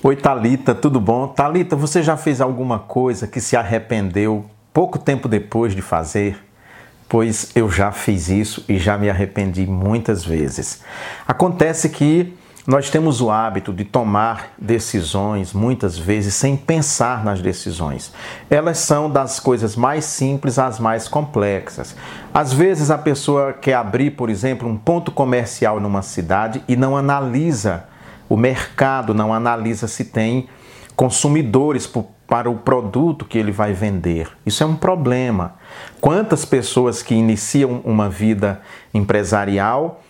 Oi, Talita, tudo bom? Talita, você já fez alguma coisa que se arrependeu pouco tempo depois de fazer? Pois eu já fiz isso e já me arrependi muitas vezes. Acontece que nós temos o hábito de tomar decisões muitas vezes sem pensar nas decisões. Elas são das coisas mais simples às mais complexas. Às vezes a pessoa quer abrir, por exemplo, um ponto comercial numa cidade e não analisa o mercado não analisa se tem consumidores para o produto que ele vai vender. Isso é um problema. Quantas pessoas que iniciam uma vida empresarial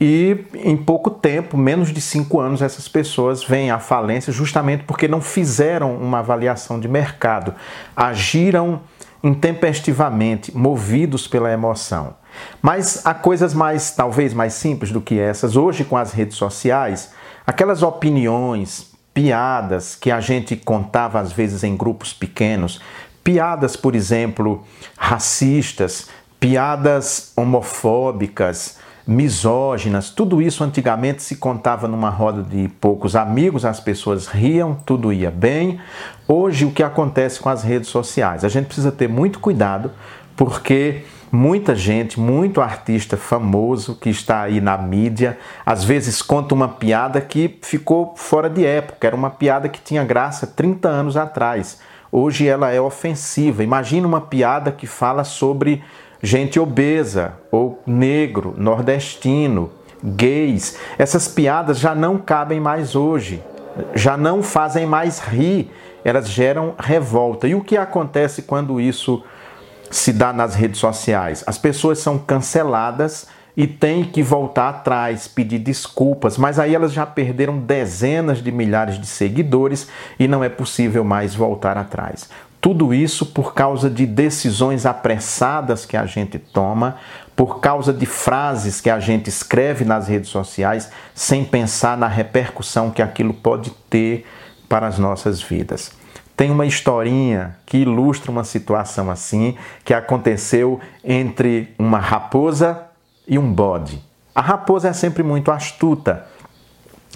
e em pouco tempo, menos de cinco anos, essas pessoas vêm à falência justamente porque não fizeram uma avaliação de mercado, agiram intempestivamente, movidos pela emoção. Mas há coisas mais, talvez mais simples do que essas. Hoje, com as redes sociais, Aquelas opiniões, piadas que a gente contava às vezes em grupos pequenos, piadas, por exemplo, racistas, piadas homofóbicas, misóginas, tudo isso antigamente se contava numa roda de poucos amigos, as pessoas riam, tudo ia bem. Hoje, o que acontece com as redes sociais? A gente precisa ter muito cuidado porque muita gente, muito artista famoso que está aí na mídia, às vezes conta uma piada que ficou fora de época, era uma piada que tinha graça 30 anos atrás. Hoje ela é ofensiva. Imagina uma piada que fala sobre gente obesa ou negro, nordestino, gays. Essas piadas já não cabem mais hoje, já não fazem mais rir, elas geram revolta. E o que acontece quando isso se dá nas redes sociais. As pessoas são canceladas e têm que voltar atrás, pedir desculpas, mas aí elas já perderam dezenas de milhares de seguidores e não é possível mais voltar atrás. Tudo isso por causa de decisões apressadas que a gente toma, por causa de frases que a gente escreve nas redes sociais sem pensar na repercussão que aquilo pode ter para as nossas vidas. Tem uma historinha que ilustra uma situação assim que aconteceu entre uma raposa e um bode. A raposa é sempre muito astuta.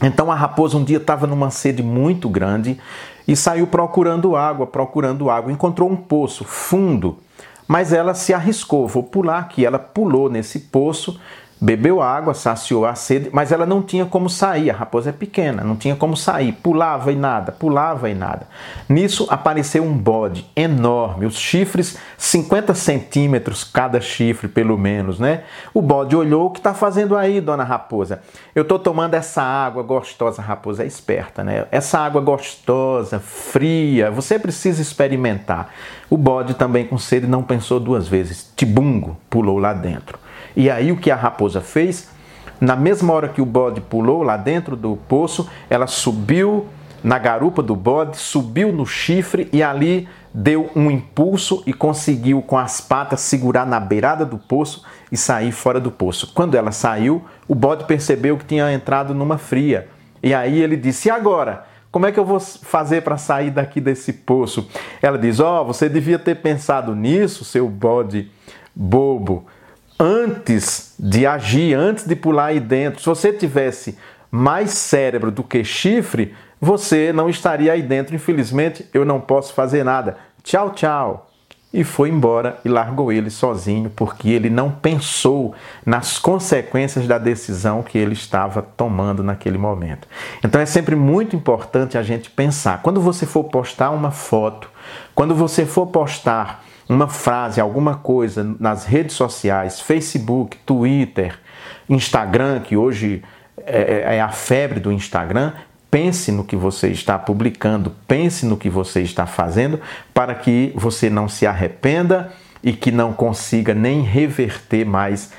Então a raposa um dia estava numa sede muito grande e saiu procurando água, procurando água. Encontrou um poço fundo, mas ela se arriscou. Vou pular aqui. Ela pulou nesse poço Bebeu água, saciou a sede, mas ela não tinha como sair. A raposa é pequena, não tinha como sair. Pulava e nada, pulava e nada. Nisso apareceu um bode enorme, os chifres 50 centímetros cada chifre, pelo menos, né? O bode olhou: O que está fazendo aí, dona raposa? Eu estou tomando essa água gostosa. A raposa é esperta, né? Essa água gostosa, fria, você precisa experimentar. O bode, também com sede, não pensou duas vezes. Tibungo pulou lá dentro. E aí o que a raposa fez? Na mesma hora que o bode pulou lá dentro do poço, ela subiu na garupa do bode, subiu no chifre e ali deu um impulso e conseguiu com as patas segurar na beirada do poço e sair fora do poço. Quando ela saiu, o bode percebeu que tinha entrado numa fria. E aí ele disse: "E agora? Como é que eu vou fazer para sair daqui desse poço?" Ela diz: "Ó, oh, você devia ter pensado nisso, seu bode bobo." Antes de agir, antes de pular aí dentro. Se você tivesse mais cérebro do que chifre, você não estaria aí dentro. Infelizmente, eu não posso fazer nada. Tchau, tchau. E foi embora e largou ele sozinho, porque ele não pensou nas consequências da decisão que ele estava tomando naquele momento. Então é sempre muito importante a gente pensar. Quando você for postar uma foto, quando você for postar uma frase, alguma coisa nas redes sociais, Facebook, Twitter, Instagram, que hoje é, é, é a febre do Instagram, pense no que você está publicando, pense no que você está fazendo, para que você não se arrependa e que não consiga nem reverter mais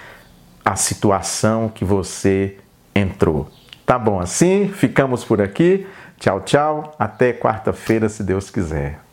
a situação que você entrou. Tá bom assim? Ficamos por aqui. Tchau, tchau. Até quarta-feira, se Deus quiser.